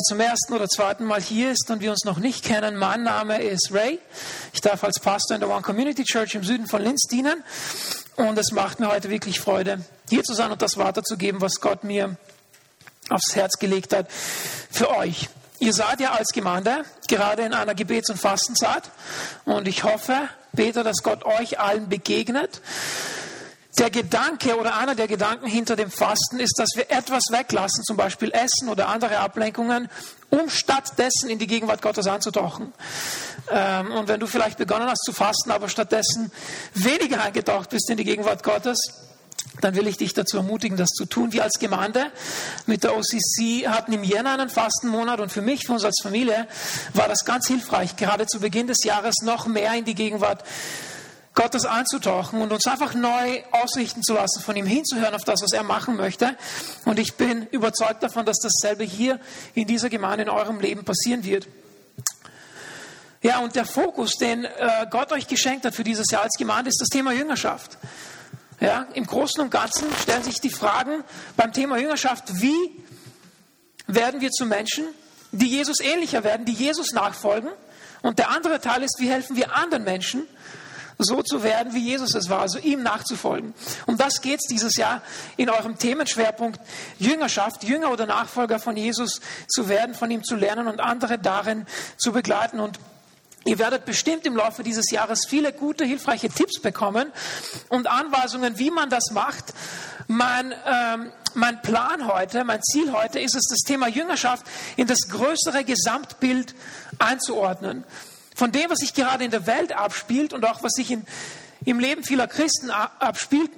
zum ersten oder zweiten Mal hier ist und wir uns noch nicht kennen, mein Name ist Ray. Ich darf als Pastor in der One Community Church im Süden von Linz dienen und es macht mir heute wirklich Freude, hier zu sein und das weiterzugeben, was Gott mir aufs Herz gelegt hat für euch. Ihr seid ja als Gemeinde gerade in einer Gebets- und Fastenzeit und ich hoffe, bete, dass Gott euch allen begegnet der Gedanke oder einer der Gedanken hinter dem Fasten ist, dass wir etwas weglassen, zum Beispiel Essen oder andere Ablenkungen, um stattdessen in die Gegenwart Gottes anzutauchen. Ähm, und wenn du vielleicht begonnen hast zu fasten, aber stattdessen weniger eingetaucht bist in die Gegenwart Gottes, dann will ich dich dazu ermutigen, das zu tun. Wir als Gemeinde mit der OCC hatten im Jänner einen Fastenmonat und für mich, für uns als Familie, war das ganz hilfreich, gerade zu Beginn des Jahres noch mehr in die Gegenwart Gottes einzutauchen und uns einfach neu ausrichten zu lassen, von ihm hinzuhören auf das, was er machen möchte. Und ich bin überzeugt davon, dass dasselbe hier in dieser Gemeinde in eurem Leben passieren wird. Ja, und der Fokus, den äh, Gott euch geschenkt hat für dieses Jahr als Gemeinde, ist das Thema Jüngerschaft. Ja, Im Großen und Ganzen stellen sich die Fragen beim Thema Jüngerschaft, wie werden wir zu Menschen, die Jesus ähnlicher werden, die Jesus nachfolgen? Und der andere Teil ist, wie helfen wir anderen Menschen, so zu werden, wie Jesus es war, also ihm nachzufolgen. Um das geht es dieses Jahr in eurem Themenschwerpunkt Jüngerschaft, Jünger oder Nachfolger von Jesus zu werden, von ihm zu lernen und andere darin zu begleiten. Und Ihr werdet bestimmt im Laufe dieses Jahres viele gute, hilfreiche Tipps bekommen und Anweisungen, wie man das macht. Mein, ähm, mein Plan heute, mein Ziel heute ist es, das Thema Jüngerschaft in das größere Gesamtbild einzuordnen von dem, was sich gerade in der Welt abspielt und auch was sich in, im Leben vieler Christen abspielt,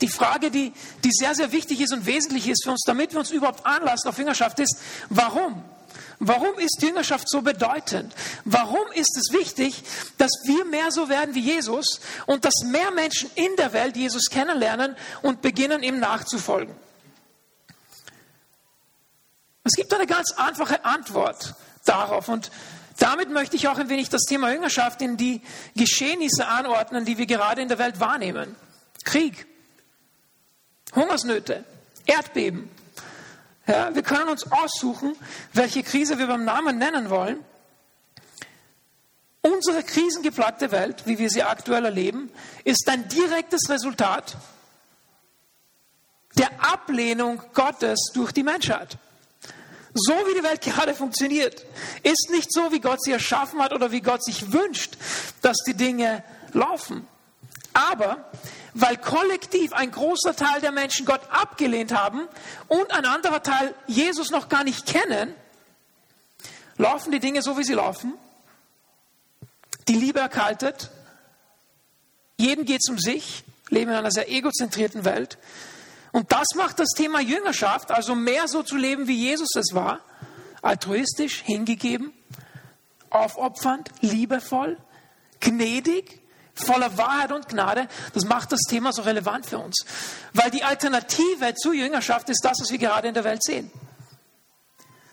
die Frage, die, die sehr, sehr wichtig ist und wesentlich ist für uns, damit wir uns überhaupt anlassen auf Jüngerschaft, ist, warum? Warum ist Jüngerschaft so bedeutend? Warum ist es wichtig, dass wir mehr so werden wie Jesus und dass mehr Menschen in der Welt Jesus kennenlernen und beginnen, ihm nachzufolgen? Es gibt eine ganz einfache Antwort darauf und damit möchte ich auch ein wenig das Thema Jüngerschaft in die Geschehnisse anordnen, die wir gerade in der Welt wahrnehmen. Krieg, Hungersnöte, Erdbeben. Ja, wir können uns aussuchen, welche Krise wir beim Namen nennen wollen. Unsere krisengeplagte Welt, wie wir sie aktuell erleben, ist ein direktes Resultat der Ablehnung Gottes durch die Menschheit so wie die Welt gerade funktioniert, ist nicht so, wie Gott sie erschaffen hat oder wie Gott sich wünscht, dass die Dinge laufen. Aber weil kollektiv ein großer Teil der Menschen Gott abgelehnt haben und ein anderer Teil Jesus noch gar nicht kennen, laufen die Dinge so, wie sie laufen. Die Liebe erkaltet. Jedem geht es um sich. Leben in einer sehr egozentrierten Welt. Und das macht das Thema Jüngerschaft, also mehr so zu leben, wie Jesus es war, altruistisch, hingegeben, aufopfernd, liebevoll, gnädig, voller Wahrheit und Gnade, das macht das Thema so relevant für uns. Weil die Alternative zur Jüngerschaft ist das, was wir gerade in der Welt sehen.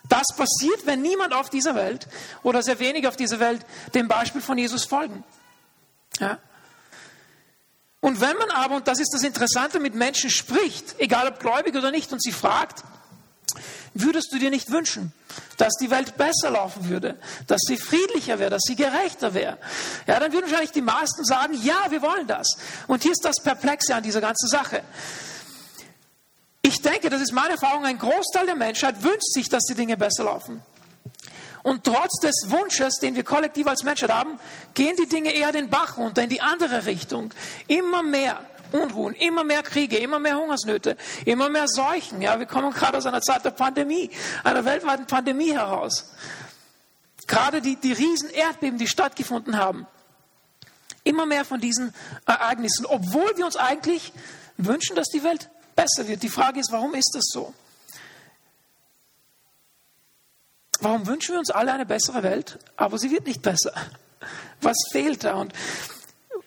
Das passiert, wenn niemand auf dieser Welt oder sehr wenig auf dieser Welt dem Beispiel von Jesus folgen. Ja? Und wenn man aber, und das ist das Interessante, mit Menschen spricht, egal ob gläubig oder nicht, und sie fragt, würdest du dir nicht wünschen, dass die Welt besser laufen würde, dass sie friedlicher wäre, dass sie gerechter wäre? Ja, dann würden wahrscheinlich die meisten sagen, ja, wir wollen das. Und hier ist das Perplexe an dieser ganzen Sache. Ich denke, das ist meine Erfahrung, ein Großteil der Menschheit wünscht sich, dass die Dinge besser laufen. Und trotz des Wunsches, den wir kollektiv als Menschheit haben, gehen die Dinge eher den Bach runter, in die andere Richtung. Immer mehr Unruhen, immer mehr Kriege, immer mehr Hungersnöte, immer mehr Seuchen. Ja, wir kommen gerade aus einer Zeit der Pandemie, einer weltweiten Pandemie heraus. Gerade die, die riesen Erdbeben, die stattgefunden haben. Immer mehr von diesen Ereignissen, obwohl wir uns eigentlich wünschen, dass die Welt besser wird. Die Frage ist, warum ist das so? Warum wünschen wir uns alle eine bessere Welt, aber sie wird nicht besser? Was fehlt da? Und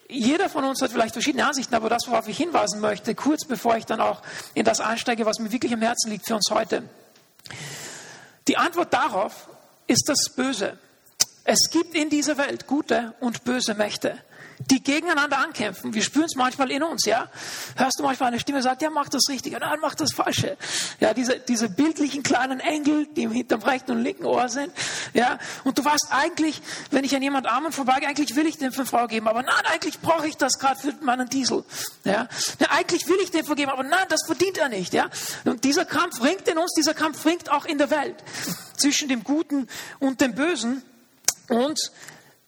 jeder von uns hat vielleicht verschiedene Ansichten, aber das, worauf ich hinweisen möchte, kurz bevor ich dann auch in das einsteige, was mir wirklich am Herzen liegt für uns heute. Die Antwort darauf ist das Böse. Es gibt in dieser Welt gute und böse Mächte. Die gegeneinander ankämpfen. Wir spüren es manchmal in uns, ja. Hörst du manchmal eine Stimme, sagt, ja, mach das Richtige, nein, mach das Falsche. Ja, diese, diese bildlichen kleinen Engel, die hinterm rechten und linken Ohr sind, ja. Und du weißt eigentlich, wenn ich an jemand Armen vorbeigehe, eigentlich will ich dem für Frau geben, aber nein, eigentlich brauche ich das gerade für meinen Diesel, ja. ja. Eigentlich will ich dem vergeben, aber nein, das verdient er nicht, ja. Und dieser Kampf ringt in uns, dieser Kampf ringt auch in der Welt zwischen dem Guten und dem Bösen. Und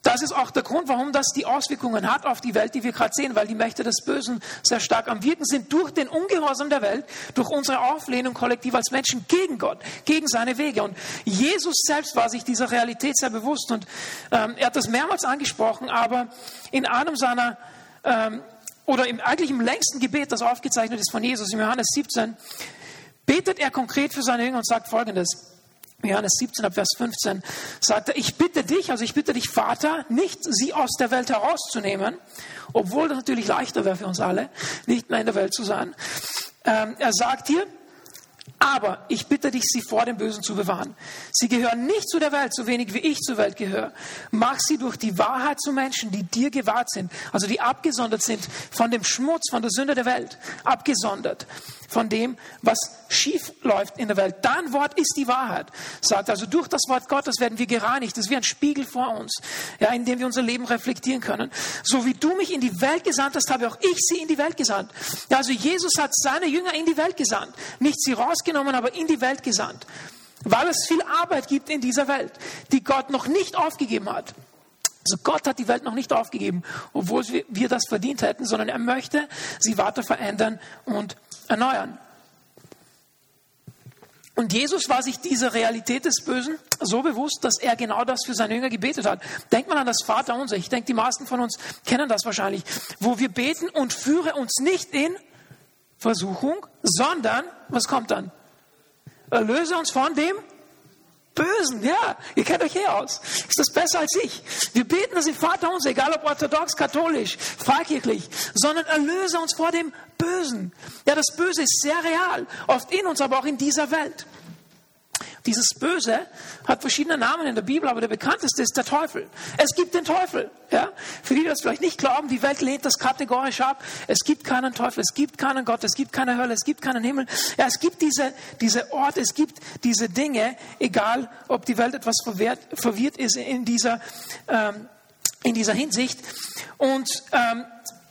das ist auch der Grund, warum das die Auswirkungen hat auf die Welt, die wir gerade sehen, weil die Mächte des Bösen sehr stark am Wirken sind durch den Ungehorsam der Welt, durch unsere Auflehnung kollektiv als Menschen gegen Gott, gegen seine Wege. Und Jesus selbst war sich dieser Realität sehr bewusst und ähm, er hat das mehrmals angesprochen, aber in einem seiner ähm, oder im, eigentlich im längsten Gebet, das aufgezeichnet ist von Jesus, in Johannes 17, betet er konkret für seine Jünger und sagt Folgendes. Johannes 17, Vers 15 sagt er, ich bitte dich, also ich bitte dich, Vater, nicht sie aus der Welt herauszunehmen, obwohl das natürlich leichter wäre für uns alle, nicht mehr in der Welt zu sein. Ähm, er sagt hier, aber ich bitte dich, sie vor dem Bösen zu bewahren. Sie gehören nicht zu der Welt, so wenig wie ich zur Welt gehöre. Mach sie durch die Wahrheit zu Menschen, die dir gewahrt sind, also die abgesondert sind von dem Schmutz, von der Sünde der Welt, abgesondert von dem, was schief läuft in der Welt. Dein Wort ist die Wahrheit, sagt also durch das Wort Gottes werden wir gereinigt. Das ist wie ein Spiegel vor uns, ja, in dem wir unser Leben reflektieren können. So wie du mich in die Welt gesandt hast, habe auch ich sie in die Welt gesandt. Also Jesus hat seine Jünger in die Welt gesandt, nicht sie rausgenommen, aber in die Welt gesandt, weil es viel Arbeit gibt in dieser Welt, die Gott noch nicht aufgegeben hat. Also Gott hat die Welt noch nicht aufgegeben, obwohl wir das verdient hätten, sondern er möchte sie weiter verändern und erneuern. Und Jesus war sich dieser Realität des Bösen so bewusst, dass er genau das für seine Jünger gebetet hat. Denkt man an das Vaterunser. Ich denke, die meisten von uns kennen das wahrscheinlich, wo wir beten und führe uns nicht in Versuchung, sondern, was kommt dann? Erlöse uns von dem Bösen, ja, ihr kennt euch hier aus. Ist das besser als ich? Wir beten das im Vater uns, egal ob orthodox, katholisch, freikirchlich, sondern erlöse uns vor dem Bösen. Ja, das Böse ist sehr real, oft in uns, aber auch in dieser Welt. Dieses Böse hat verschiedene Namen in der Bibel, aber der bekannteste ist der Teufel. Es gibt den Teufel. Ja? Für die, die das vielleicht nicht glauben, die Welt lehnt das kategorisch ab. Es gibt keinen Teufel, es gibt keinen Gott, es gibt keine Hölle, es gibt keinen Himmel. Ja, es gibt diese, diese Orte, es gibt diese Dinge, egal ob die Welt etwas verwirrt, verwirrt ist in dieser, ähm, in dieser Hinsicht. Und ähm,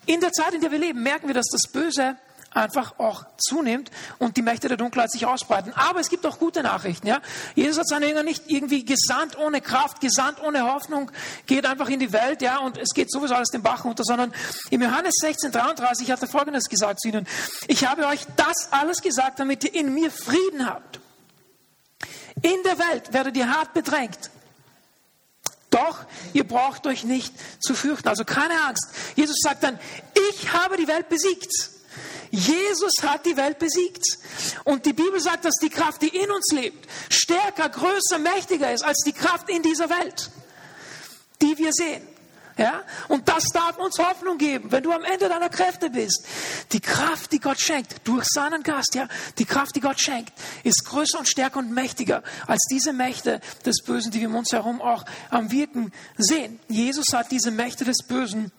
in der Zeit, in der wir leben, merken wir, dass das Böse einfach auch zunimmt und die Mächte der Dunkelheit sich ausbreiten. Aber es gibt auch gute Nachrichten. Ja? Jesus hat seine Jünger nicht irgendwie gesandt ohne Kraft, gesandt ohne Hoffnung, geht einfach in die Welt ja, und es geht sowieso alles den Bach runter, sondern im Johannes 16, 33 hat er Folgendes gesagt zu ihnen. Ich habe euch das alles gesagt, damit ihr in mir Frieden habt. In der Welt werdet ihr hart bedrängt. Doch ihr braucht euch nicht zu fürchten. Also keine Angst. Jesus sagt dann, ich habe die Welt besiegt. Jesus hat die Welt besiegt. Und die Bibel sagt, dass die Kraft, die in uns lebt, stärker, größer, mächtiger ist als die Kraft in dieser Welt, die wir sehen. Ja? Und das darf uns Hoffnung geben, wenn du am Ende deiner Kräfte bist. Die Kraft, die Gott schenkt, durch seinen Gast, ja, die Kraft, die Gott schenkt, ist größer und stärker und mächtiger als diese Mächte des Bösen, die wir um uns herum auch am Wirken sehen. Jesus hat diese Mächte des Bösen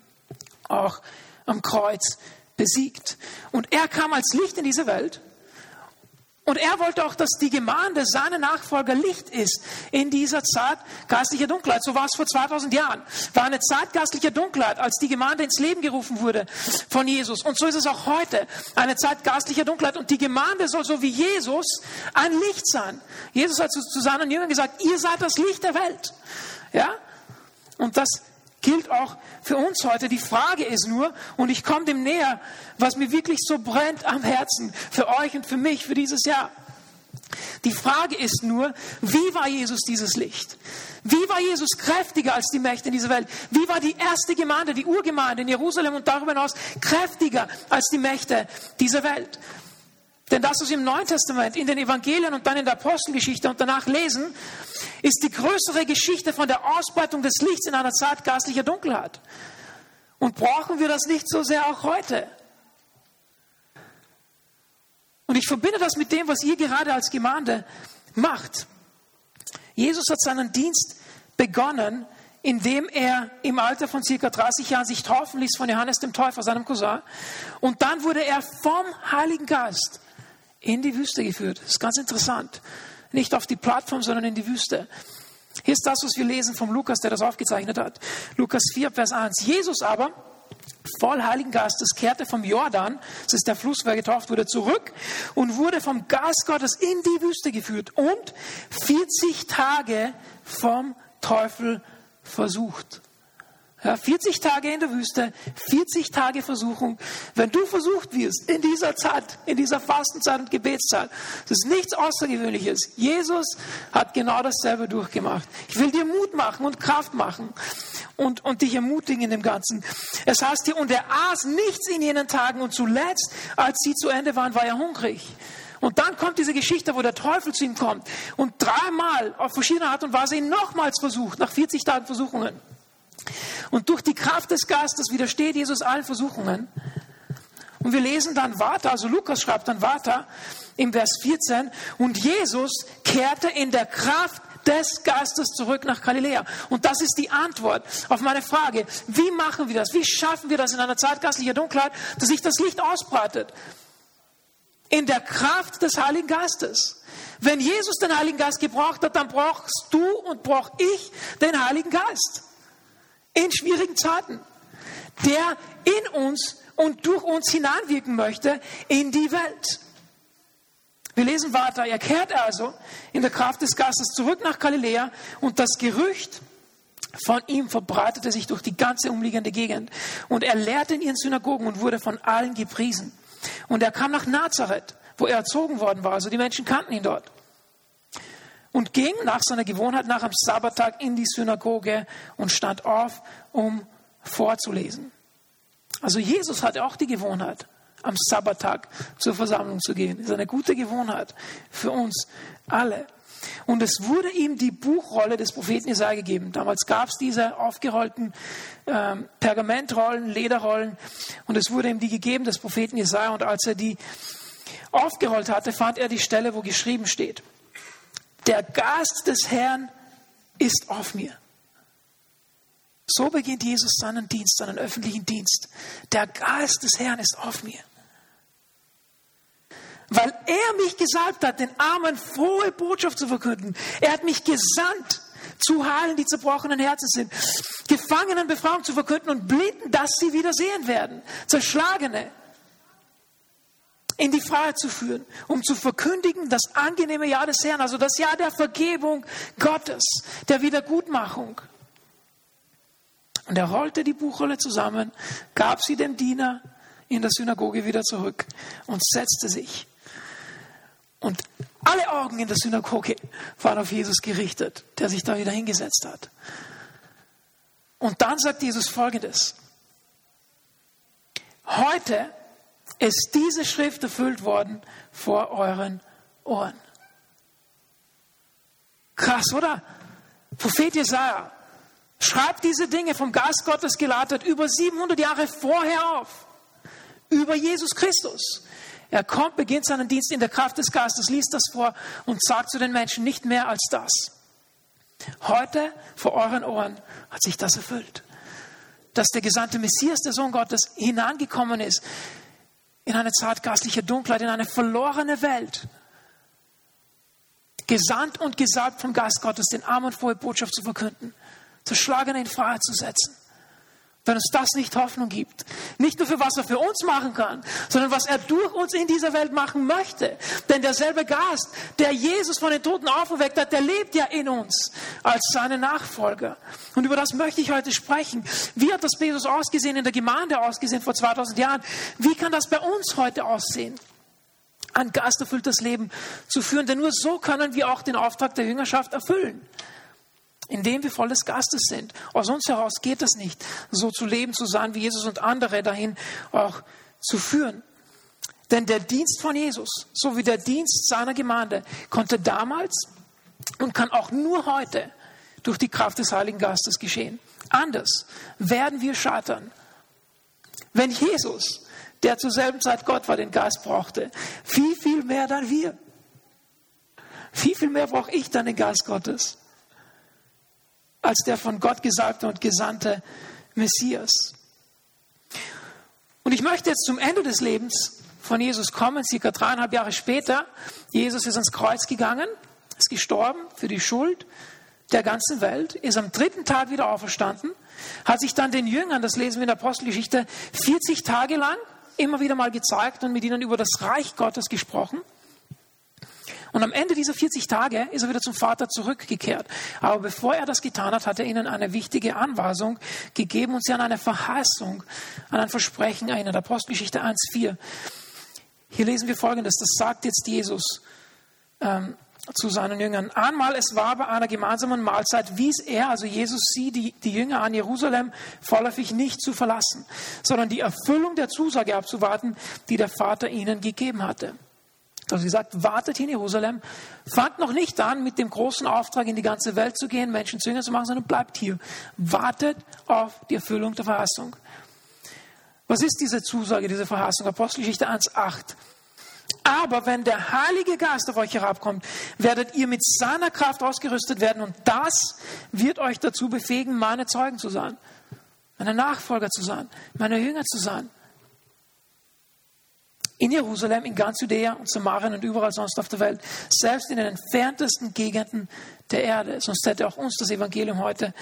auch am Kreuz besiegt. Und er kam als Licht in diese Welt. Und er wollte auch, dass die Gemeinde, seine Nachfolger, Licht ist in dieser Zeit geistlicher Dunkelheit. So war es vor 2000 Jahren. War eine Zeit geistlicher Dunkelheit, als die Gemeinde ins Leben gerufen wurde von Jesus. Und so ist es auch heute. Eine Zeit geistlicher Dunkelheit. Und die Gemeinde soll so wie Jesus ein Licht sein. Jesus hat zu seinen Jüngern gesagt, ihr seid das Licht der Welt. Ja? Und das gilt auch für uns heute. Die Frage ist nur, und ich komme dem näher, was mir wirklich so brennt am Herzen für euch und für mich, für dieses Jahr. Die Frage ist nur, wie war Jesus dieses Licht? Wie war Jesus kräftiger als die Mächte in dieser Welt? Wie war die erste Gemeinde, die Urgemeinde in Jerusalem und darüber hinaus kräftiger als die Mächte dieser Welt? Denn das, was wir im Neuen Testament, in den Evangelien und dann in der Apostelgeschichte und danach lesen, ist die größere Geschichte von der Ausbreitung des Lichts in einer Zeit geistlicher Dunkelheit. Und brauchen wir das nicht so sehr auch heute? Und ich verbinde das mit dem, was ihr gerade als Gemeinde macht. Jesus hat seinen Dienst begonnen indem er im Alter von circa 30 Jahren sich taufen ließ von Johannes dem Täufer, seinem Cousin. Und dann wurde er vom Heiligen Geist in die Wüste geführt. Das ist ganz interessant. Nicht auf die Plattform, sondern in die Wüste. Hier ist das, was wir lesen vom Lukas, der das aufgezeichnet hat. Lukas 4, Vers 1. Jesus aber, voll Heiligen Geistes, kehrte vom Jordan, das ist der Fluss, wo er getauft wurde, zurück und wurde vom Geist Gottes in die Wüste geführt und 40 Tage vom Teufel versucht. Ja, 40 Tage in der Wüste, 40 Tage Versuchung. Wenn du versucht wirst in dieser Zeit, in dieser Fastenzeit und Gebetszeit, das ist nichts Außergewöhnliches. Jesus hat genau dasselbe durchgemacht. Ich will dir Mut machen und Kraft machen und, und dich ermutigen in dem Ganzen. Es heißt hier, und er aß nichts in jenen Tagen und zuletzt, als sie zu Ende waren, war er hungrig. Und dann kommt diese Geschichte, wo der Teufel zu ihm kommt und dreimal auf verschiedene Art und Weise ihn nochmals versucht, nach 40 Tagen Versuchungen. Und durch die Kraft des Geistes widersteht Jesus allen Versuchungen. Und wir lesen dann weiter, also Lukas schreibt dann weiter im Vers 14, und Jesus kehrte in der Kraft des Geistes zurück nach Galiläa. Und das ist die Antwort auf meine Frage, wie machen wir das? Wie schaffen wir das in einer Zeit geistlicher Dunkelheit, dass sich das Licht ausbreitet? In der Kraft des Heiligen Geistes. Wenn Jesus den Heiligen Geist gebraucht hat, dann brauchst du und brauch ich den Heiligen Geist in schwierigen Zeiten, der in uns und durch uns hineinwirken möchte in die Welt. Wir lesen weiter, er kehrt also in der Kraft des Geistes zurück nach Galiläa und das Gerücht von ihm verbreitete sich durch die ganze umliegende Gegend. Und er lehrte in ihren Synagogen und wurde von allen gepriesen. Und er kam nach Nazareth, wo er erzogen worden war. Also die Menschen kannten ihn dort und ging nach seiner Gewohnheit nach am Sabbattag in die Synagoge und stand auf, um vorzulesen. Also Jesus hatte auch die Gewohnheit, am Sabbattag zur Versammlung zu gehen. Das ist eine gute Gewohnheit für uns alle. Und es wurde ihm die Buchrolle des Propheten Jesaja gegeben. Damals gab es diese aufgerollten ähm, Pergamentrollen, Lederrollen. Und es wurde ihm die gegeben des Propheten Jesaja. Und als er die aufgerollt hatte, fand er die Stelle, wo geschrieben steht der Geist des Herrn ist auf mir. So beginnt Jesus seinen Dienst, seinen öffentlichen Dienst. Der Geist des Herrn ist auf mir. Weil er mich gesalbt hat, den Armen frohe Botschaft zu verkünden. Er hat mich gesandt, zu heilen, die zerbrochenen Herzen sind. Gefangenen Befreiung zu verkünden und Blinden, dass sie wieder sehen werden. Zerschlagene, in die Freiheit zu führen, um zu verkündigen das angenehme Jahr des Herrn, also das Jahr der Vergebung Gottes, der Wiedergutmachung. Und er rollte die Buchrolle zusammen, gab sie dem Diener in der Synagoge wieder zurück und setzte sich. Und alle Augen in der Synagoge waren auf Jesus gerichtet, der sich da wieder hingesetzt hat. Und dann sagt Jesus Folgendes. Heute ist diese Schrift erfüllt worden vor euren Ohren. Krass, oder? Prophet Jesaja schreibt diese Dinge vom Geist Gottes geleitet über 700 Jahre vorher auf. Über Jesus Christus. Er kommt, beginnt seinen Dienst in der Kraft des Geistes, liest das vor und sagt zu den Menschen nicht mehr als das. Heute vor euren Ohren hat sich das erfüllt. Dass der gesandte Messias, der Sohn Gottes, hinangekommen ist, in eine Zeit geistlicher Dunkelheit, in eine verlorene Welt. Gesandt und gesalbt vom Geist Gottes, den Armen frohe Botschaft zu verkünden, Zerschlagene in Freiheit zu setzen wenn uns das nicht Hoffnung gibt. Nicht nur für was er für uns machen kann, sondern was er durch uns in dieser Welt machen möchte. Denn derselbe Geist, der Jesus von den Toten auferweckt hat, der lebt ja in uns als seine Nachfolger. Und über das möchte ich heute sprechen. Wie hat das Jesus ausgesehen, in der Gemeinde ausgesehen vor 2000 Jahren? Wie kann das bei uns heute aussehen? Ein geisterfülltes Leben zu führen, denn nur so können wir auch den Auftrag der Jüngerschaft erfüllen indem wir voll des Geistes sind. Aus uns heraus geht es nicht, so zu leben, zu sein wie Jesus und andere dahin auch zu führen. Denn der Dienst von Jesus, so wie der Dienst seiner Gemeinde, konnte damals und kann auch nur heute durch die Kraft des Heiligen Geistes geschehen. Anders werden wir scheitern. Wenn Jesus, der zur selben Zeit Gott war, den Geist brauchte, viel, viel mehr dann wir. Viel, viel mehr brauche ich dann den Geist Gottes. Als der von Gott gesagte und gesandte Messias. Und ich möchte jetzt zum Ende des Lebens von Jesus kommen, circa dreieinhalb Jahre später. Jesus ist ans Kreuz gegangen, ist gestorben für die Schuld der ganzen Welt, ist am dritten Tag wieder auferstanden, hat sich dann den Jüngern, das lesen wir in der Apostelgeschichte, 40 Tage lang immer wieder mal gezeigt und mit ihnen über das Reich Gottes gesprochen. Und am Ende dieser 40 Tage ist er wieder zum Vater zurückgekehrt. Aber bevor er das getan hat, hat er ihnen eine wichtige Anweisung gegeben und sie an eine Verheißung, an ein Versprechen erinnert. Apostelgeschichte 1,4. Hier lesen wir Folgendes. Das sagt jetzt Jesus ähm, zu seinen Jüngern. Einmal, es war bei einer gemeinsamen Mahlzeit, wies er, also Jesus, sie, die, die Jünger an Jerusalem, vorläufig nicht zu verlassen, sondern die Erfüllung der Zusage abzuwarten, die der Vater ihnen gegeben hatte. Also sie sagt, wartet in Jerusalem, fangt noch nicht an, mit dem großen Auftrag in die ganze Welt zu gehen, Menschen zu Jüngern zu machen, sondern bleibt hier. Wartet auf die Erfüllung der Verheißung. Was ist diese Zusage, diese Verheißung? Apostelgeschichte 1,8. Aber wenn der Heilige Geist auf euch herabkommt, werdet ihr mit seiner Kraft ausgerüstet werden und das wird euch dazu befähigen, meine Zeugen zu sein, meine Nachfolger zu sein, meine Jünger zu sein in Jerusalem, in ganz Judäa und Samarien und überall sonst auf der Welt, selbst in den entferntesten Gegenden der Erde. Sonst hätte auch uns das Evangelium heute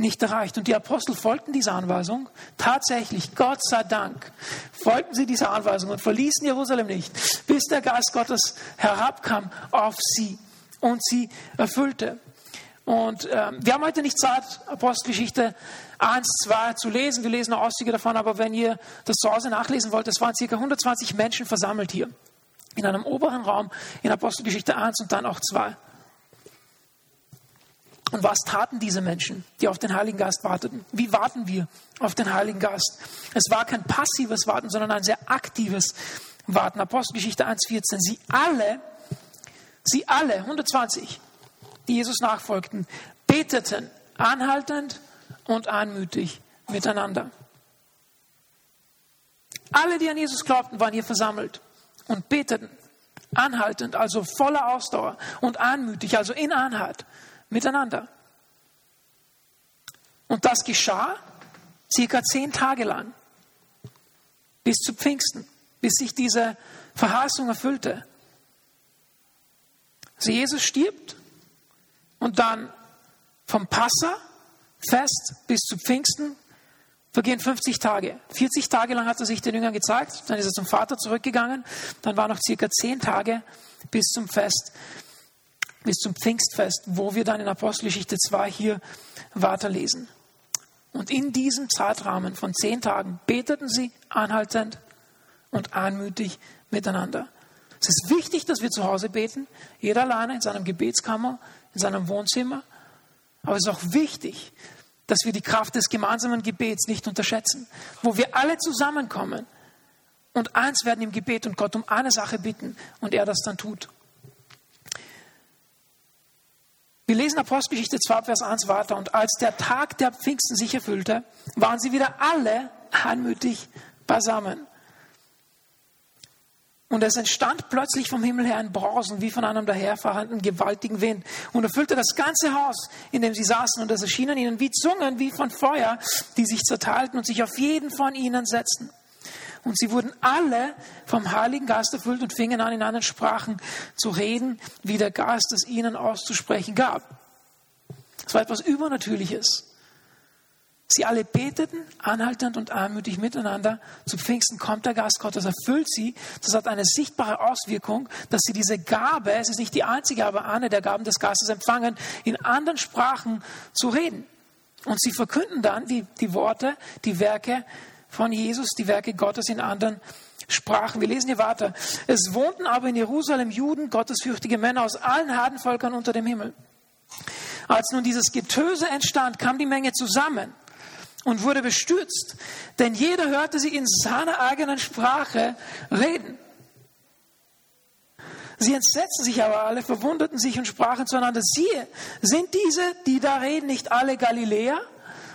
nicht erreicht. Und die Apostel folgten dieser Anweisung. Tatsächlich, Gott sei Dank, folgten sie dieser Anweisung und verließen Jerusalem nicht, bis der Geist Gottes herabkam auf sie und sie erfüllte. Und äh, wir haben heute nicht Zeit, Apostelgeschichte 1, 2 zu lesen. Wir lesen Auszüge davon, aber wenn ihr das zu Hause nachlesen wollt, es waren ca. 120 Menschen versammelt hier. In einem oberen Raum in Apostelgeschichte 1 und dann auch 2. Und was taten diese Menschen, die auf den Heiligen Geist warteten? Wie warten wir auf den Heiligen Geist? Es war kein passives Warten, sondern ein sehr aktives Warten. Apostelgeschichte 1,14. Sie alle, sie alle, 120, die Jesus nachfolgten, beteten anhaltend und anmütig miteinander. Alle, die an Jesus glaubten, waren hier versammelt und beteten anhaltend, also voller Ausdauer und anmütig, also in Einheit miteinander. Und das geschah circa zehn Tage lang, bis zu Pfingsten, bis sich diese Verheißung erfüllte. Also Jesus stirbt und dann vom Passa Fest bis zu Pfingsten vergehen 50 Tage. 40 Tage lang hat er sich den Jüngern gezeigt, dann ist er zum Vater zurückgegangen, dann waren noch circa 10 Tage bis zum Fest, bis zum Pfingstfest, wo wir dann in Apostelgeschichte 2 hier weiterlesen. Und in diesem Zeitrahmen von 10 Tagen beteten sie anhaltend und anmütig miteinander. Es ist wichtig, dass wir zu Hause beten, jeder alleine in seinem Gebetskammer, in seinem Wohnzimmer. Aber es ist auch wichtig, dass wir die Kraft des gemeinsamen Gebets nicht unterschätzen, wo wir alle zusammenkommen und eins werden im Gebet und Gott um eine Sache bitten und er das dann tut. Wir lesen Apostelgeschichte 2, Vers 1 weiter. Und als der Tag der Pfingsten sich erfüllte, waren sie wieder alle anmütig beisammen. Und es entstand plötzlich vom Himmel her ein Brausen wie von einem daherfahrenden gewaltigen Wind und erfüllte das ganze Haus, in dem sie saßen. Und es erschienen ihnen wie Zungen, wie von Feuer, die sich zerteilten und sich auf jeden von ihnen setzten. Und sie wurden alle vom Heiligen Geist erfüllt und fingen an, in anderen Sprachen zu reden, wie der Geist es ihnen auszusprechen gab. Es war etwas Übernatürliches. Sie alle beteten anhaltend und anmütig miteinander. Zu Pfingsten kommt der Geist Gottes, erfüllt sie. Das hat eine sichtbare Auswirkung, dass sie diese Gabe, es ist nicht die einzige, aber eine der Gaben des Geistes empfangen, in anderen Sprachen zu reden. Und sie verkünden dann die, die Worte, die Werke von Jesus, die Werke Gottes in anderen Sprachen. Wir lesen hier weiter. Es wohnten aber in Jerusalem Juden, gottesfürchtige Männer aus allen Herdenvölkern unter dem Himmel. Als nun dieses Getöse entstand, kam die Menge zusammen und wurde bestürzt, denn jeder hörte sie in seiner eigenen Sprache reden. Sie entsetzten sich aber alle, verwunderten sich und sprachen zueinander, siehe, sind diese, die da reden, nicht alle Galiläer?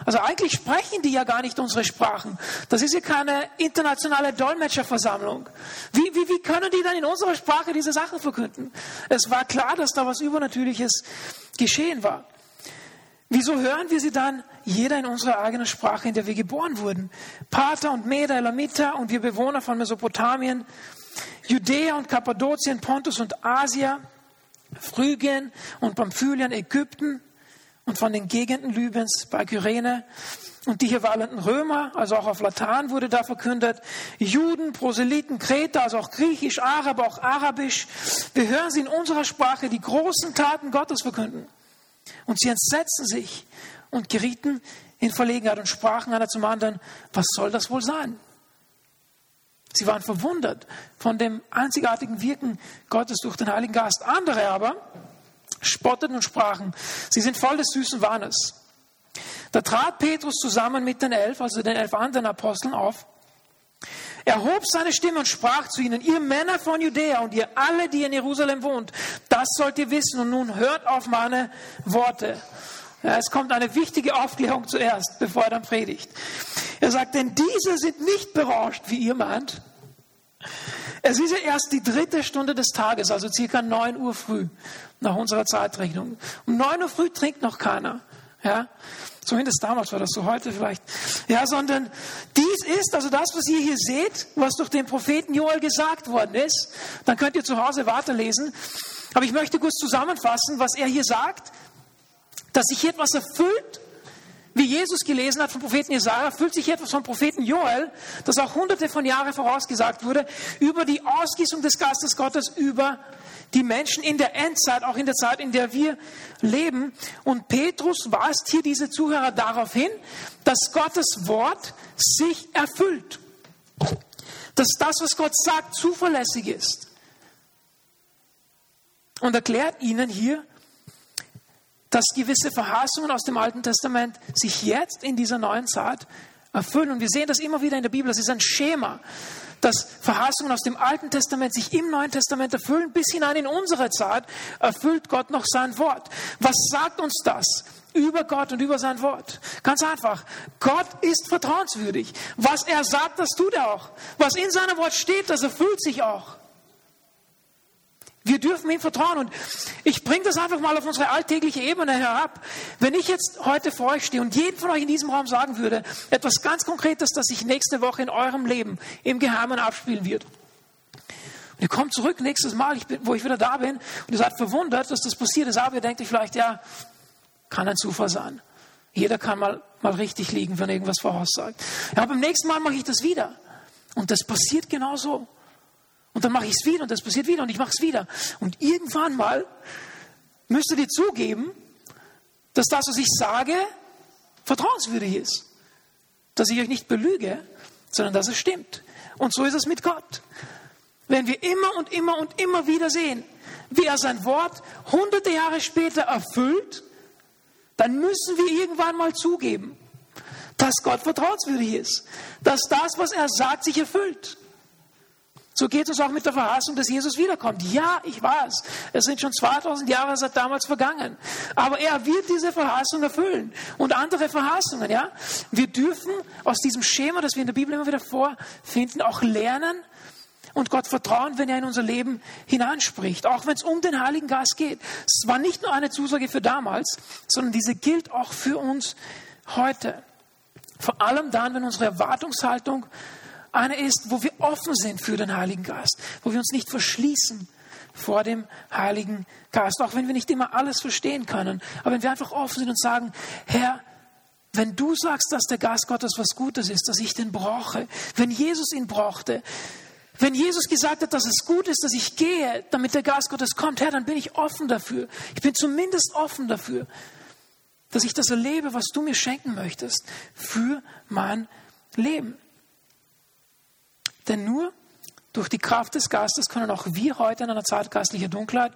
Also eigentlich sprechen die ja gar nicht unsere Sprachen. Das ist ja keine internationale Dolmetscherversammlung. Wie, wie, wie können die dann in unserer Sprache diese Sachen verkünden? Es war klar, dass da was Übernatürliches geschehen war. Wieso hören wir sie dann jeder in unserer eigenen Sprache, in der wir geboren wurden? Pater und Meda, Elamita und wir Bewohner von Mesopotamien, Judäa und Kappadokien, Pontus und Asia, Phrygien und Pamphylien, Ägypten und von den Gegenden Libyens bei Kyrene und die hier wahlenden Römer, also auch auf Latein wurde da verkündet, Juden, Proselyten, Kreter, also auch Griechisch, Araber, auch Arabisch. Wir hören sie in unserer Sprache die großen Taten Gottes verkünden. Und sie entsetzten sich und gerieten in Verlegenheit und sprachen einer zum anderen, was soll das wohl sein? Sie waren verwundert von dem einzigartigen Wirken Gottes durch den Heiligen Geist. Andere aber spotteten und sprachen, sie sind voll des süßen Wahnes. Da trat Petrus zusammen mit den elf, also den elf anderen Aposteln auf. Er hob seine Stimme und sprach zu ihnen, ihr Männer von Judäa und ihr alle, die in Jerusalem wohnt, das sollt ihr wissen und nun hört auf meine Worte. Es kommt eine wichtige Aufklärung zuerst, bevor er dann predigt. Er sagt, denn diese sind nicht berauscht, wie ihr meint. Es ist ja erst die dritte Stunde des Tages, also circa 9 Uhr früh, nach unserer Zeitrechnung. Um 9 Uhr früh trinkt noch keiner. Ja? Zumindest damals war das so, heute vielleicht. Ja, sondern dies ist, also das, was ihr hier seht, was durch den Propheten Joel gesagt worden ist. Dann könnt ihr zu Hause weiterlesen. Aber ich möchte kurz zusammenfassen, was er hier sagt, dass sich etwas erfüllt, wie Jesus gelesen hat vom Propheten Jesaja, erfüllt sich etwas vom Propheten Joel, das auch hunderte von Jahren vorausgesagt wurde, über die Ausgießung des Geistes Gottes über die Menschen in der Endzeit, auch in der Zeit, in der wir leben. Und Petrus weist hier diese Zuhörer darauf hin, dass Gottes Wort sich erfüllt. Dass das, was Gott sagt, zuverlässig ist. Und erklärt ihnen hier, dass gewisse Verheißungen aus dem Alten Testament sich jetzt in dieser neuen Zeit erfüllen. Und wir sehen das immer wieder in der Bibel. Das ist ein Schema dass Verheißungen aus dem Alten Testament sich im Neuen Testament erfüllen, bis hinein in unsere Zeit erfüllt Gott noch sein Wort. Was sagt uns das? über Gott und über sein Wort. Ganz einfach. Gott ist vertrauenswürdig. Was er sagt, das tut er auch. Was in seinem Wort steht, das erfüllt sich auch. Wir dürfen ihm vertrauen. Und ich bringe das einfach mal auf unsere alltägliche Ebene herab. Wenn ich jetzt heute vor euch stehe und jeden von euch in diesem Raum sagen würde, etwas ganz Konkretes, das sich nächste Woche in eurem Leben im Geheimen abspielen wird. Und ihr kommt zurück nächstes Mal, ich bin, wo ich wieder da bin, und ihr seid verwundert, dass das passiert ist. Aber ihr denkt euch vielleicht, ja, kann ein Zufall sein. Jeder kann mal, mal richtig liegen, wenn irgendwas voraussagt. Ja, beim nächsten Mal mache ich das wieder. Und das passiert genauso. Und dann mache ich es wieder und das passiert wieder und ich mache es wieder. Und irgendwann mal müsstet ihr zugeben, dass das, was ich sage, vertrauenswürdig ist. Dass ich euch nicht belüge, sondern dass es stimmt. Und so ist es mit Gott. Wenn wir immer und immer und immer wieder sehen, wie er sein Wort hunderte Jahre später erfüllt, dann müssen wir irgendwann mal zugeben, dass Gott vertrauenswürdig ist, dass das, was er sagt, sich erfüllt. So geht es auch mit der Verheißung, dass Jesus wiederkommt. Ja, ich weiß, es sind schon 2000 Jahre seit damals vergangen. Aber er wird diese Verheißung erfüllen. Und andere Verheißungen, ja. Wir dürfen aus diesem Schema, das wir in der Bibel immer wieder vorfinden, auch lernen und Gott vertrauen, wenn er in unser Leben hineinspricht. Auch wenn es um den Heiligen Geist geht. Es war nicht nur eine Zusage für damals, sondern diese gilt auch für uns heute. Vor allem dann, wenn unsere Erwartungshaltung eine ist, wo wir offen sind für den Heiligen Geist, wo wir uns nicht verschließen vor dem Heiligen Geist, auch wenn wir nicht immer alles verstehen können, aber wenn wir einfach offen sind und sagen, Herr, wenn du sagst, dass der Geist Gottes was Gutes ist, dass ich den brauche, wenn Jesus ihn brauchte, wenn Jesus gesagt hat, dass es gut ist, dass ich gehe, damit der Geist Gottes kommt, Herr, dann bin ich offen dafür. Ich bin zumindest offen dafür, dass ich das erlebe, was du mir schenken möchtest für mein Leben. Denn nur durch die Kraft des Geistes können auch wir heute in einer Zeit geistlicher Dunkelheit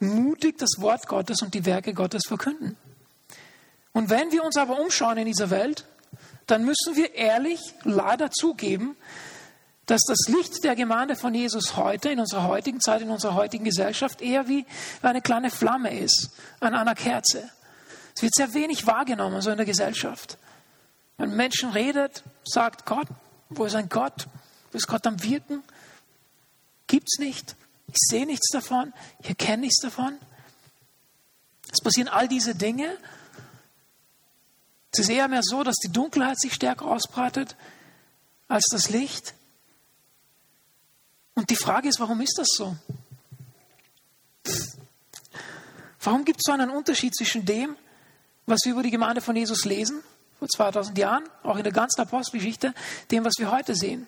mutig das Wort Gottes und die Werke Gottes verkünden. Und wenn wir uns aber umschauen in dieser Welt, dann müssen wir ehrlich leider zugeben, dass das Licht der Gemeinde von Jesus heute, in unserer heutigen Zeit, in unserer heutigen Gesellschaft, eher wie eine kleine Flamme ist an einer Kerze. Es wird sehr wenig wahrgenommen, so in der Gesellschaft. Wenn Menschen redet, sagt Gott, wo ist ein Gott? Ist Gott am Wirken? Gibt es nicht. Ich sehe nichts davon. Ich erkenne nichts davon. Es passieren all diese Dinge. Es ist eher mehr so, dass die Dunkelheit sich stärker ausbreitet als das Licht. Und die Frage ist, warum ist das so? Warum gibt es so einen Unterschied zwischen dem, was wir über die Gemeinde von Jesus lesen, vor 2000 Jahren, auch in der ganzen Apostelgeschichte, dem, was wir heute sehen?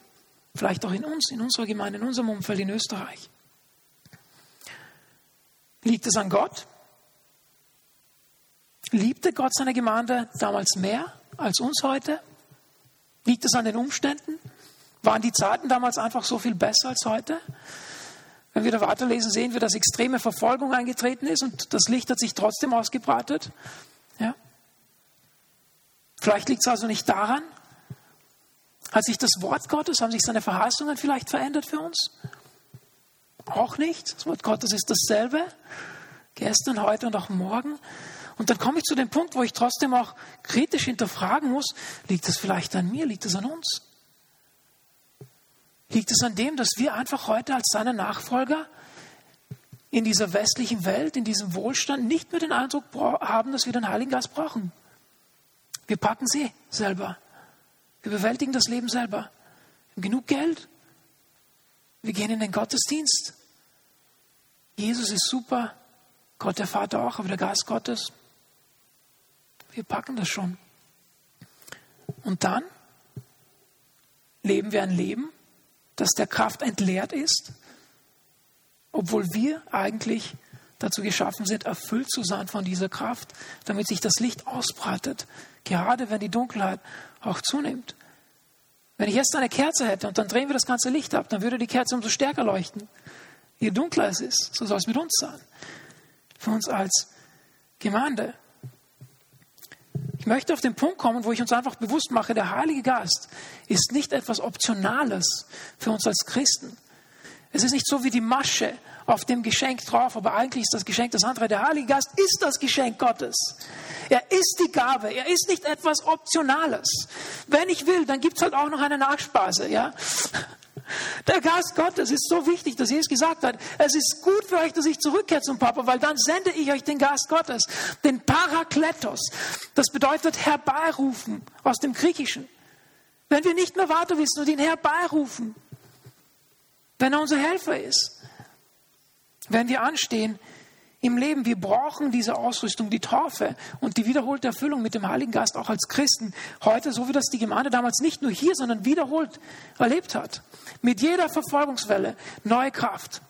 Vielleicht auch in uns, in unserer Gemeinde, in unserem Umfeld in Österreich. Liegt es an Gott? Liebte Gott seine Gemeinde damals mehr als uns heute? Liegt es an den Umständen? Waren die Zeiten damals einfach so viel besser als heute? Wenn wir da weiterlesen, sehen wir, dass extreme Verfolgung eingetreten ist und das Licht hat sich trotzdem ausgebreitet. Ja? Vielleicht liegt es also nicht daran, hat sich das Wort Gottes, haben sich seine Verheißungen vielleicht verändert für uns? Auch nicht. Das Wort Gottes ist dasselbe, gestern, heute und auch morgen. Und dann komme ich zu dem Punkt, wo ich trotzdem auch kritisch hinterfragen muss, liegt das vielleicht an mir, liegt es an uns? Liegt es an dem, dass wir einfach heute als seine Nachfolger in dieser westlichen Welt, in diesem Wohlstand nicht mehr den Eindruck haben, dass wir den Heiligen Geist brauchen? Wir packen sie selber. Wir bewältigen das Leben selber. Genug Geld. Wir gehen in den Gottesdienst. Jesus ist super. Gott der Vater auch, aber der Geist Gottes. Wir packen das schon. Und dann leben wir ein Leben, das der Kraft entleert ist, obwohl wir eigentlich dazu geschaffen sind, erfüllt zu sein von dieser Kraft, damit sich das Licht ausbreitet, gerade wenn die Dunkelheit auch zunimmt. Wenn ich jetzt eine Kerze hätte und dann drehen wir das ganze Licht ab, dann würde die Kerze umso stärker leuchten. Je dunkler es ist, so soll es mit uns sein. Für uns als Gemeinde. Ich möchte auf den Punkt kommen, wo ich uns einfach bewusst mache, der Heilige Geist ist nicht etwas Optionales für uns als Christen. Es ist nicht so wie die Masche auf dem Geschenk drauf, aber eigentlich ist das Geschenk das andere. Der Heilige Geist ist das Geschenk Gottes. Er ist die Gabe. Er ist nicht etwas Optionales. Wenn ich will, dann gibt es halt auch noch eine Nachspeise. Ja? Der Geist Gottes ist so wichtig, dass Jesus gesagt hat, es ist gut für euch, dass ich zurückkehre zum Papa, weil dann sende ich euch den Geist Gottes, den Parakletos. Das bedeutet herbeirufen aus dem Griechischen. Wenn wir nicht mehr weiter wissen und ihn herbeirufen, wenn er unser Helfer ist, wenn wir anstehen im Leben. Wir brauchen diese Ausrüstung, die Taufe und die wiederholte Erfüllung mit dem Heiligen Geist auch als Christen heute, so wie das die Gemeinde damals nicht nur hier, sondern wiederholt erlebt hat. Mit jeder Verfolgungswelle neue Kraft,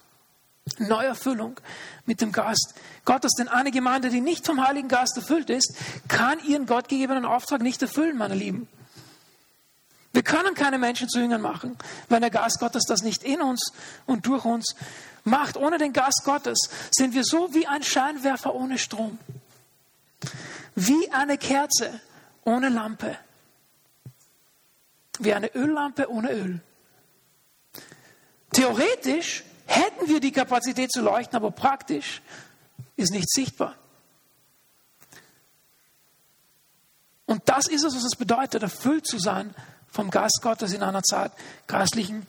neue Erfüllung mit dem Geist Gottes. Denn eine Gemeinde, die nicht vom Heiligen Geist erfüllt ist, kann ihren gottgegebenen Auftrag nicht erfüllen, meine Lieben. Wir können keine Menschen zu Jüngern machen, wenn der Geist Gottes das nicht in uns und durch uns macht. Ohne den Geist Gottes sind wir so wie ein Scheinwerfer ohne Strom. Wie eine Kerze ohne Lampe. Wie eine Öllampe ohne Öl. Theoretisch hätten wir die Kapazität zu leuchten, aber praktisch ist nicht sichtbar. Und das ist es, was es bedeutet, erfüllt zu sein vom Geist Gottes in einer Zeit geistlichen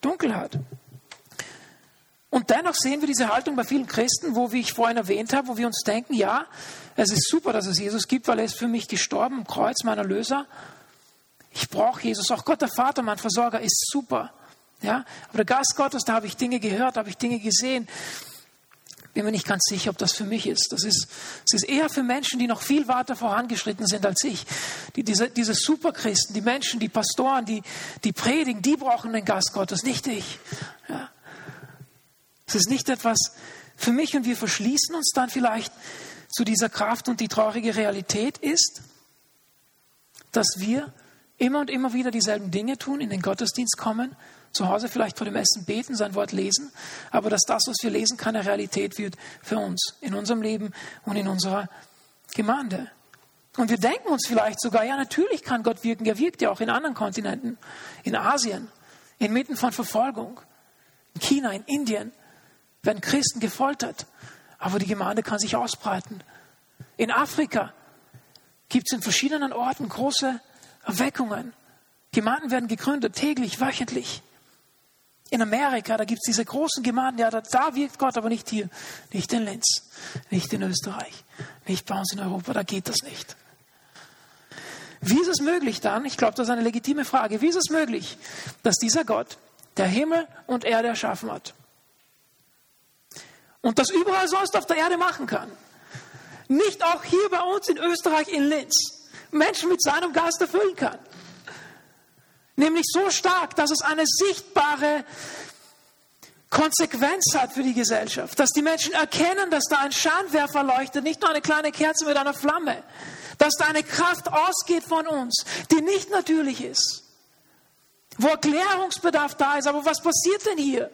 Dunkelheit. Und dennoch sehen wir diese Haltung bei vielen Christen, wo, wie ich vorhin erwähnt habe, wo wir uns denken, ja, es ist super, dass es Jesus gibt, weil er ist für mich gestorben am Kreuz, mein Erlöser. Ich brauche Jesus. Auch Gott, der Vater, mein Versorger, ist super. Ja, aber der Geist Gottes, da habe ich Dinge gehört, habe ich Dinge gesehen. Bin mir nicht ganz sicher, ob das für mich ist. Das ist, das ist eher für Menschen, die noch viel weiter vorangeschritten sind als ich. Die, diese, diese Superchristen, die Menschen, die Pastoren, die, die predigen, die brauchen den Geist Gottes, nicht ich. Ja. Es ist nicht etwas für mich und wir verschließen uns dann vielleicht zu dieser Kraft und die traurige Realität ist, dass wir immer und immer wieder dieselben Dinge tun, in den Gottesdienst kommen, zu Hause vielleicht vor dem Essen beten, sein Wort lesen, aber dass das, was wir lesen, keine Realität wird für uns, in unserem Leben und in unserer Gemeinde. Und wir denken uns vielleicht sogar, ja, natürlich kann Gott wirken. Er wirkt ja auch in anderen Kontinenten, in Asien, inmitten von Verfolgung, in China, in Indien werden Christen gefoltert, aber die Gemeinde kann sich ausbreiten. In Afrika gibt es in verschiedenen Orten große Erweckungen. Gemeinden werden gegründet, täglich, wöchentlich. In Amerika, da gibt es diese großen Gemeinden, ja, da, da, wirkt Gott, aber nicht hier, nicht in Linz, nicht in Österreich, nicht bei uns in Europa, da geht das nicht. Wie ist es möglich dann, ich glaube, das ist eine legitime Frage, wie ist es möglich, dass dieser Gott, der Himmel und Erde erschaffen hat und das überall sonst auf der Erde machen kann, nicht auch hier bei uns in Österreich in Linz Menschen mit seinem Geist erfüllen kann? Nämlich so stark, dass es eine sichtbare Konsequenz hat für die Gesellschaft. Dass die Menschen erkennen, dass da ein Scheinwerfer leuchtet, nicht nur eine kleine Kerze mit einer Flamme. Dass da eine Kraft ausgeht von uns, die nicht natürlich ist. Wo Erklärungsbedarf da ist. Aber was passiert denn hier?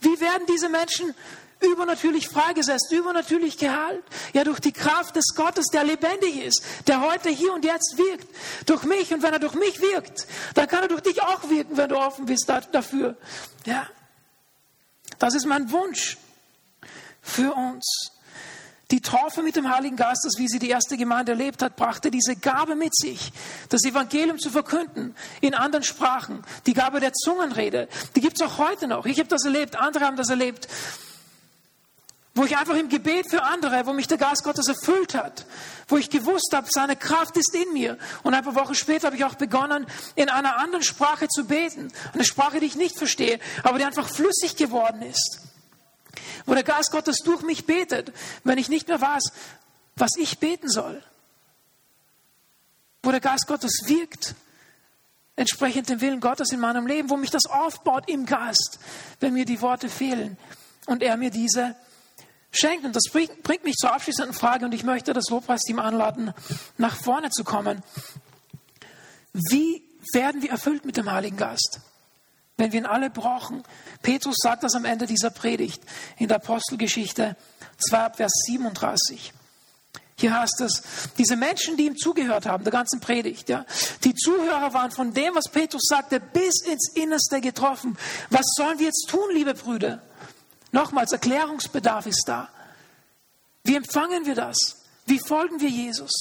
Wie werden diese Menschen übernatürlich freigesetzt, übernatürlich geheilt. Ja, durch die Kraft des Gottes, der lebendig ist, der heute hier und jetzt wirkt. Durch mich. Und wenn er durch mich wirkt, dann kann er durch dich auch wirken, wenn du offen bist dafür. Ja. Das ist mein Wunsch für uns. Die Taufe mit dem Heiligen Geist, das wie sie die erste Gemeinde erlebt hat, brachte diese Gabe mit sich, das Evangelium zu verkünden in anderen Sprachen. Die Gabe der Zungenrede, die gibt es auch heute noch. Ich habe das erlebt, andere haben das erlebt wo ich einfach im Gebet für andere, wo mich der Geist Gottes erfüllt hat, wo ich gewusst habe, seine Kraft ist in mir. Und ein paar Wochen später habe ich auch begonnen, in einer anderen Sprache zu beten. Eine Sprache, die ich nicht verstehe, aber die einfach flüssig geworden ist. Wo der Geist Gottes durch mich betet, wenn ich nicht mehr weiß, was ich beten soll. Wo der Geist Gottes wirkt, entsprechend dem Willen Gottes in meinem Leben, wo mich das aufbaut im Geist, wenn mir die Worte fehlen und er mir diese schenkt. Und das bringt mich zur abschließenden Frage und ich möchte das Lobpreisteam anladen, nach vorne zu kommen. Wie werden wir erfüllt mit dem Heiligen Geist? Wenn wir ihn alle brauchen. Petrus sagt das am Ende dieser Predigt in der Apostelgeschichte 2, Vers 37. Hier heißt es, diese Menschen, die ihm zugehört haben, der ganzen Predigt, ja, die Zuhörer waren von dem, was Petrus sagte, bis ins Innerste getroffen. Was sollen wir jetzt tun, liebe Brüder? Nochmals, Erklärungsbedarf ist da. Wie empfangen wir das? Wie folgen wir Jesus?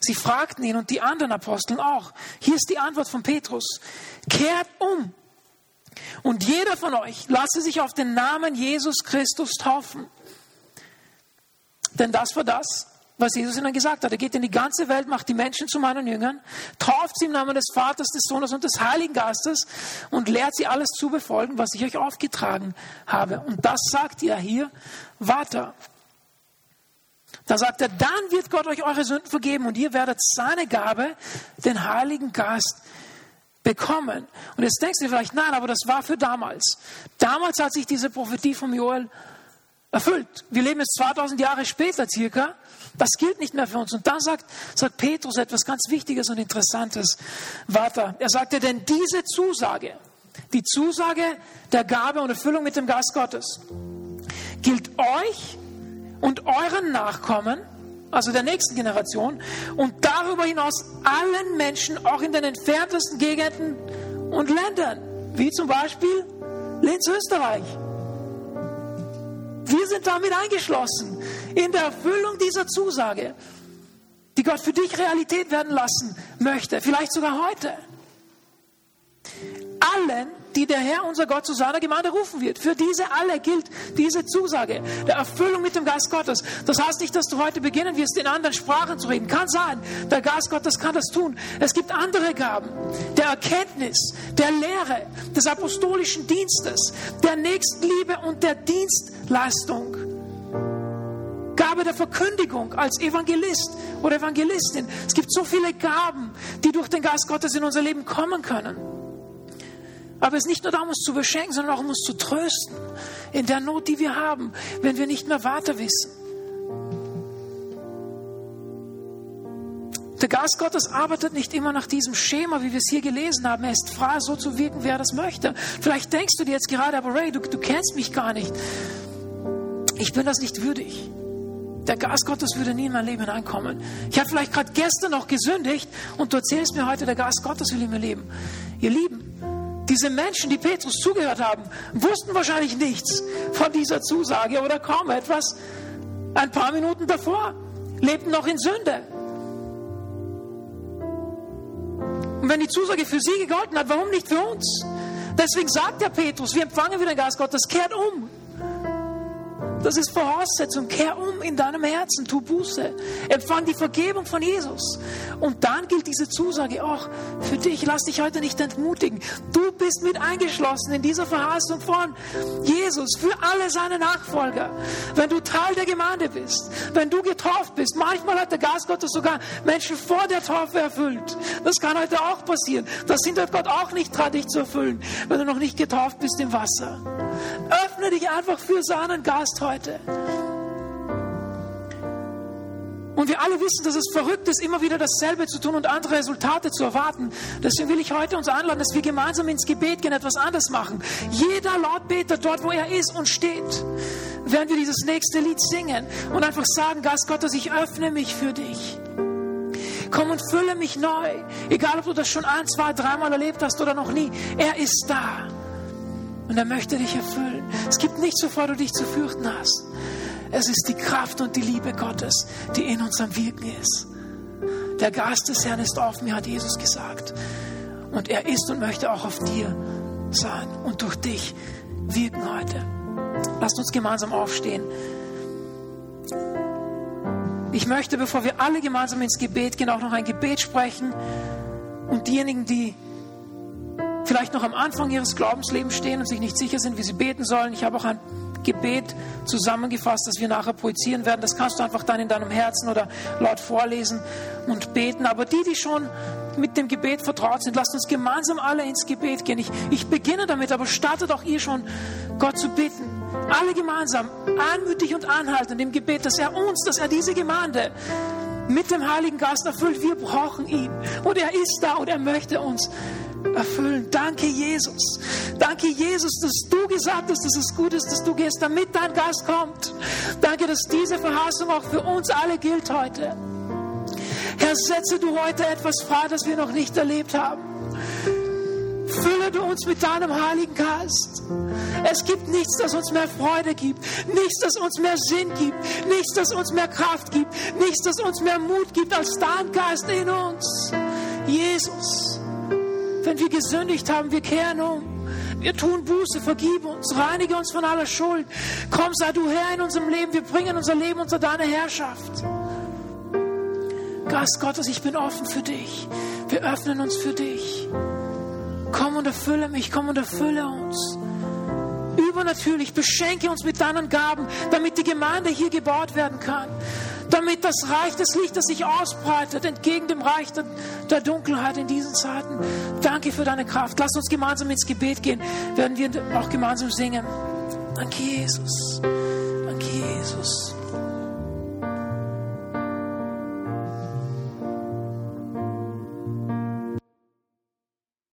Sie fragten ihn und die anderen Aposteln auch. Hier ist die Antwort von Petrus. Kehrt um und jeder von euch lasse sich auf den Namen Jesus Christus taufen. Denn das war das, was Jesus ihnen gesagt hat. Er geht in die ganze Welt, macht die Menschen zu meinen Jüngern, tauft sie im Namen des Vaters, des Sohnes und des Heiligen Geistes und lehrt sie alles zu befolgen, was ich euch aufgetragen habe. Und das sagt er hier weiter. Da sagt er, dann wird Gott euch eure Sünden vergeben und ihr werdet seine Gabe, den Heiligen Geist, bekommen. Und jetzt denkst du vielleicht, nein, aber das war für damals. Damals hat sich diese Prophetie vom Joel erfüllt. Wir leben jetzt 2000 Jahre später circa. Das gilt nicht mehr für uns. Und da sagt, sagt Petrus etwas ganz Wichtiges und Interessantes weiter. Er sagte, denn diese Zusage, die Zusage der Gabe und Erfüllung mit dem Geist Gottes, gilt euch und euren Nachkommen, also der nächsten Generation, und darüber hinaus allen Menschen, auch in den entferntesten Gegenden und Ländern, wie zum Beispiel Linz, Österreich. Wir sind damit eingeschlossen in der Erfüllung dieser Zusage, die Gott für dich Realität werden lassen möchte, vielleicht sogar heute. Allen, die der Herr, unser Gott, zu seiner Gemeinde rufen wird. Für diese alle gilt diese Zusage der Erfüllung mit dem Geist Gottes. Das heißt nicht, dass du heute beginnen wirst, in anderen Sprachen zu reden. Kann sein, der Geist Gottes kann das tun. Es gibt andere Gaben der Erkenntnis, der Lehre, des apostolischen Dienstes, der Nächstenliebe und der Dienstleistung. Gabe der Verkündigung als Evangelist oder Evangelistin. Es gibt so viele Gaben, die durch den Geist Gottes in unser Leben kommen können. Aber es ist nicht nur darum, uns zu beschenken, sondern auch um uns zu trösten in der Not, die wir haben, wenn wir nicht mehr weiter wissen. Der Geist Gottes arbeitet nicht immer nach diesem Schema, wie wir es hier gelesen haben. Er ist frei, so zu wirken, wie er das möchte. Vielleicht denkst du dir jetzt gerade, aber Ray, du, du kennst mich gar nicht. Ich bin das nicht würdig. Der Geist Gottes würde nie in mein Leben hineinkommen. Ich habe vielleicht gerade gestern noch gesündigt und du erzählst mir heute, der Geist Gottes will in mein Leben. Ihr Lieben, diese Menschen, die Petrus zugehört haben, wussten wahrscheinlich nichts von dieser Zusage oder kaum etwas. Ein paar Minuten davor lebten noch in Sünde. Und wenn die Zusage für sie gegolten hat, warum nicht für uns? Deswegen sagt der Petrus, wir empfangen wieder den Geist Gottes, kehrt um. Das ist Voraussetzung. Kehr um in deinem Herzen, tu Buße. Empfang die Vergebung von Jesus. Und dann gilt diese Zusage auch für dich. Lass dich heute nicht entmutigen. Du bist mit eingeschlossen in dieser Verheißung von Jesus für alle seine Nachfolger. Wenn du Teil der Gemeinde bist, wenn du getauft bist, manchmal hat der Geist Gottes sogar Menschen vor der Taufe erfüllt. Das kann heute auch passieren. Das hindert Gott auch nicht dran, dich zu erfüllen, wenn du noch nicht getauft bist im Wasser. Öffne dich einfach für seinen Geist heute. Und wir alle wissen, dass es verrückt ist, immer wieder dasselbe zu tun und andere Resultate zu erwarten. Deswegen will ich heute uns einladen, dass wir gemeinsam ins Gebet gehen, etwas anderes machen. Jeder laut dort, wo er ist und steht, werden wir dieses nächste Lied singen und einfach sagen, Geist Gottes, ich öffne mich für dich. Komm und fülle mich neu. Egal, ob du das schon ein, zwei, dreimal erlebt hast oder noch nie. Er ist da. Und er möchte dich erfüllen. Es gibt nichts, wovor du dich zu fürchten hast. Es ist die Kraft und die Liebe Gottes, die in uns am Wirken ist. Der Geist des Herrn ist auf mir, hat Jesus gesagt. Und er ist und möchte auch auf dir sein und durch dich wirken heute. Lasst uns gemeinsam aufstehen. Ich möchte, bevor wir alle gemeinsam ins Gebet gehen, auch noch ein Gebet sprechen. Und diejenigen, die vielleicht noch am Anfang ihres Glaubenslebens stehen und sich nicht sicher sind, wie sie beten sollen, ich habe auch ein Gebet zusammengefasst, das wir nachher projizieren werden. Das kannst du einfach dann in deinem Herzen oder laut vorlesen und beten. Aber die, die schon mit dem Gebet vertraut sind, lasst uns gemeinsam alle ins Gebet gehen. Ich, ich beginne damit, aber startet auch ihr schon, Gott zu bitten. Alle gemeinsam, anmütig und anhaltend im Gebet, dass er uns, dass er diese Gemeinde mit dem Heiligen Geist erfüllt. Wir brauchen ihn. Und er ist da und er möchte uns erfüllen. Danke, Jesus. Danke, Jesus, dass du gesagt hast, dass es gut ist, dass du gehst, damit dein Geist kommt. Danke, dass diese Verheißung auch für uns alle gilt heute. Herr, setze du heute etwas frei, das wir noch nicht erlebt haben. Fülle du uns mit deinem Heiligen Geist. Es gibt nichts, das uns mehr Freude gibt, nichts, das uns mehr Sinn gibt, nichts, das uns mehr Kraft gibt, nichts, das uns mehr Mut gibt als dein Geist in uns. Jesus. Wenn wir gesündigt haben, wir kehren um. Wir tun Buße, vergib uns, reinige uns von aller Schuld. Komm, sei du Herr in unserem Leben. Wir bringen unser Leben unter deine Herrschaft. Geist Gottes, ich bin offen für dich. Wir öffnen uns für dich. Komm und erfülle mich, komm und erfülle uns. Übernatürlich, beschenke uns mit deinen Gaben, damit die Gemeinde hier gebaut werden kann damit das Reich des Lichtes sich ausbreitet entgegen dem Reich der, der, Dunkelheit in diesen Zeiten. Danke für deine Kraft. Lass uns gemeinsam ins Gebet gehen, werden wir auch gemeinsam singen. Danke, Jesus. Danke, Jesus.